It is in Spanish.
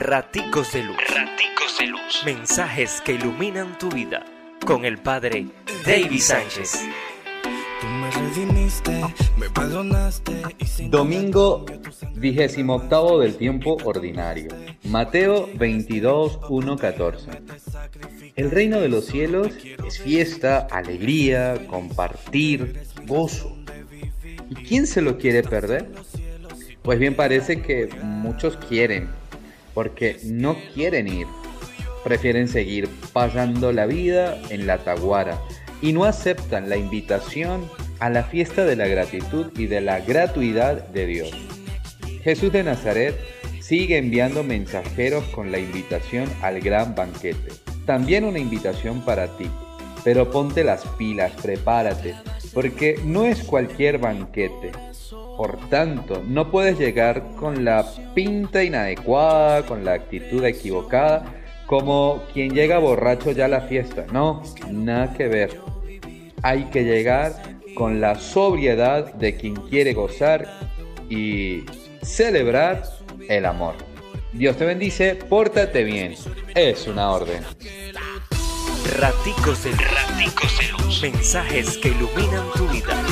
Raticos de Luz. Raticos de Luz. Mensajes que iluminan tu vida. Con el Padre David Sánchez. Domingo vigésimo octavo del tiempo ordinario. Mateo 22, 1, 14. El reino de los cielos es fiesta, alegría, compartir, gozo. ¿Y quién se lo quiere perder? Pues bien parece que muchos quieren, porque no quieren ir. Prefieren seguir pasando la vida en la taguara y no aceptan la invitación a la fiesta de la gratitud y de la gratuidad de Dios. Jesús de Nazaret sigue enviando mensajeros con la invitación al gran banquete. También una invitación para ti. Pero ponte las pilas, prepárate, porque no es cualquier banquete. Por tanto, no puedes llegar con la pinta inadecuada, con la actitud equivocada, como quien llega borracho ya a la fiesta. No, nada que ver. Hay que llegar con la sobriedad de quien quiere gozar y celebrar el amor. Dios te bendice, pórtate bien. Es una orden. Raticos de, Raticos. Mensajes que iluminan tu vida.